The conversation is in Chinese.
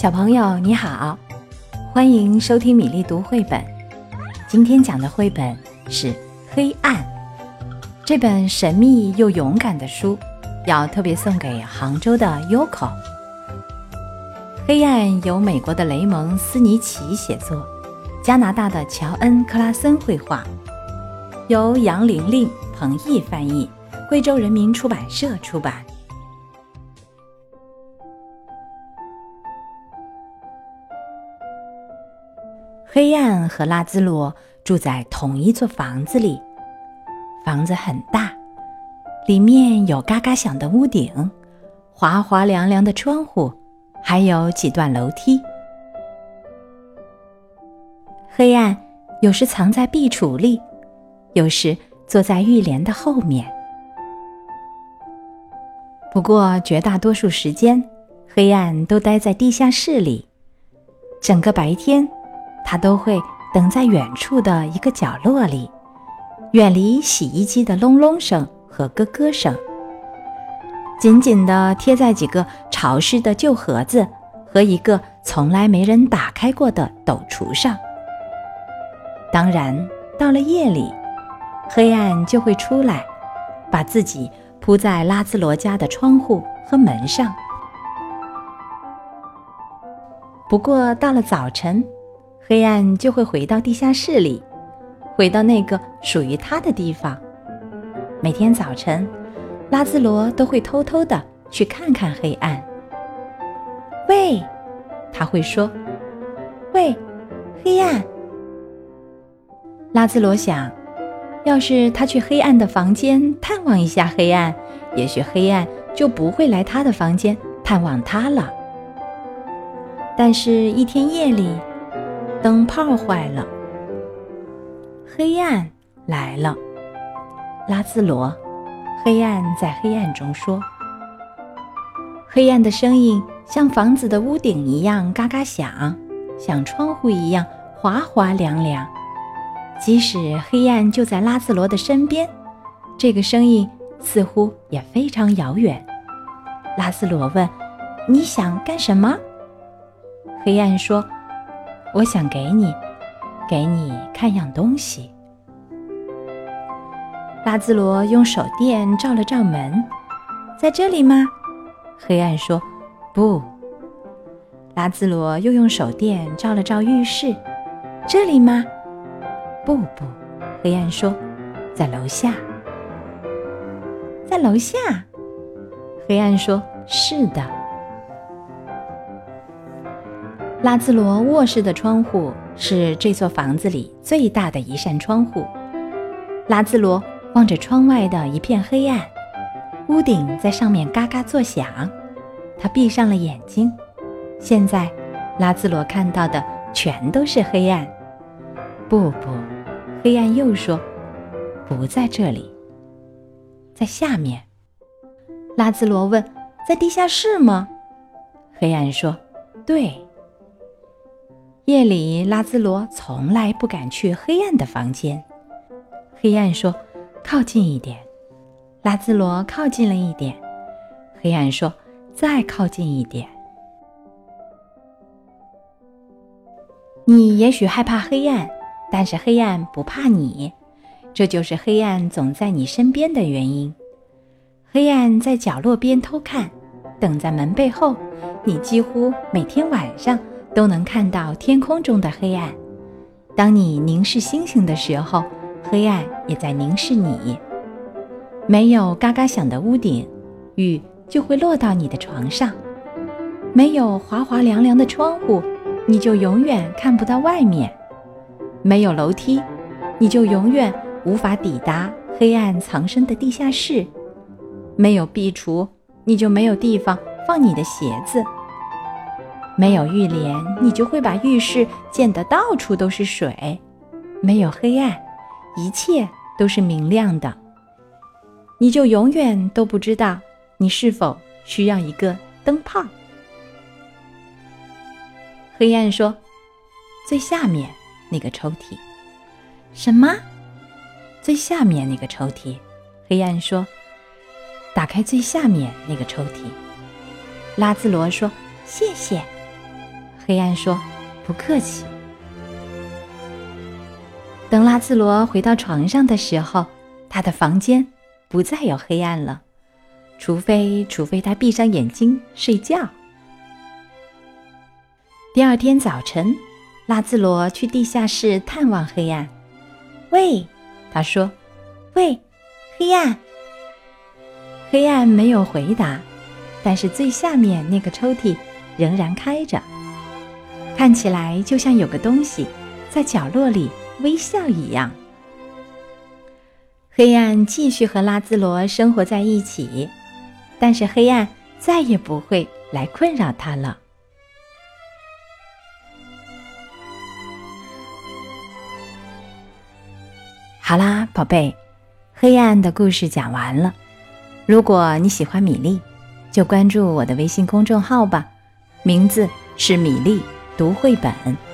小朋友你好，欢迎收听米粒读绘本。今天讲的绘本是《黑暗》这本神秘又勇敢的书，要特别送给杭州的 Yoko。《黑暗》由美国的雷蒙斯尼奇写作，加拿大的乔恩克拉森绘画，由杨玲玲、彭毅翻译，贵州人民出版社出版。黑暗和拉兹罗住在同一座房子里，房子很大，里面有嘎嘎响的屋顶，滑滑凉凉的窗户，还有几段楼梯。黑暗有时藏在壁橱里，有时坐在浴帘的后面。不过绝大多数时间，黑暗都待在地下室里，整个白天。他都会等在远处的一个角落里，远离洗衣机的隆隆声和咯咯声，紧紧地贴在几个潮湿的旧盒子和一个从来没人打开过的斗橱上。当然，到了夜里，黑暗就会出来，把自己铺在拉兹罗家的窗户和门上。不过，到了早晨。黑暗就会回到地下室里，回到那个属于他的地方。每天早晨，拉兹罗都会偷偷的去看看黑暗。喂，他会说：“喂，黑暗。”拉兹罗想，要是他去黑暗的房间探望一下黑暗，也许黑暗就不会来他的房间探望他了。但是，一天夜里。灯泡坏了，黑暗来了。拉兹罗，黑暗在黑暗中说：“黑暗的声音像房子的屋顶一样嘎嘎响，像窗户一样滑滑凉凉。即使黑暗就在拉兹罗的身边，这个声音似乎也非常遥远。”拉兹罗问：“你想干什么？”黑暗说。我想给你，给你看样东西。拉兹罗用手电照了照门，在这里吗？黑暗说：“不。”拉兹罗又用手电照了照浴室，这里吗？不不，黑暗说：“在楼下。”在楼下，黑暗说：“是的。”拉兹罗卧室的窗户是这座房子里最大的一扇窗户。拉兹罗望着窗外的一片黑暗，屋顶在上面嘎嘎作响。他闭上了眼睛。现在，拉兹罗看到的全都是黑暗。不不，黑暗又说：“不在这里，在下面。”拉兹罗问：“在地下室吗？”黑暗说：“对。”夜里，拉兹罗从来不敢去黑暗的房间。黑暗说：“靠近一点。”拉兹罗靠近了一点。黑暗说：“再靠近一点。”你也许害怕黑暗，但是黑暗不怕你，这就是黑暗总在你身边的原因。黑暗在角落边偷看，等在门背后。你几乎每天晚上。都能看到天空中的黑暗。当你凝视星星的时候，黑暗也在凝视你。没有嘎嘎响的屋顶，雨就会落到你的床上；没有滑滑凉凉的窗户，你就永远看不到外面；没有楼梯，你就永远无法抵达黑暗藏身的地下室；没有壁橱，你就没有地方放你的鞋子。没有浴帘，你就会把浴室溅得到处都是水；没有黑暗，一切都是明亮的。你就永远都不知道你是否需要一个灯泡。黑暗说：“最下面那个抽屉。”什么？最下面那个抽屉？黑暗说：“打开最下面那个抽屉。”拉兹罗说：“谢谢。”黑暗说：“不客气。”等拉兹罗回到床上的时候，他的房间不再有黑暗了，除非除非他闭上眼睛睡觉。第二天早晨，拉兹罗去地下室探望黑暗。喂，他说：“喂，黑暗。”黑暗没有回答，但是最下面那个抽屉仍然开着，看起来就像有个东西在角落里。微笑一样，黑暗继续和拉兹罗生活在一起，但是黑暗再也不会来困扰他了。好啦，宝贝，黑暗的故事讲完了。如果你喜欢米粒，就关注我的微信公众号吧，名字是米粒读绘本。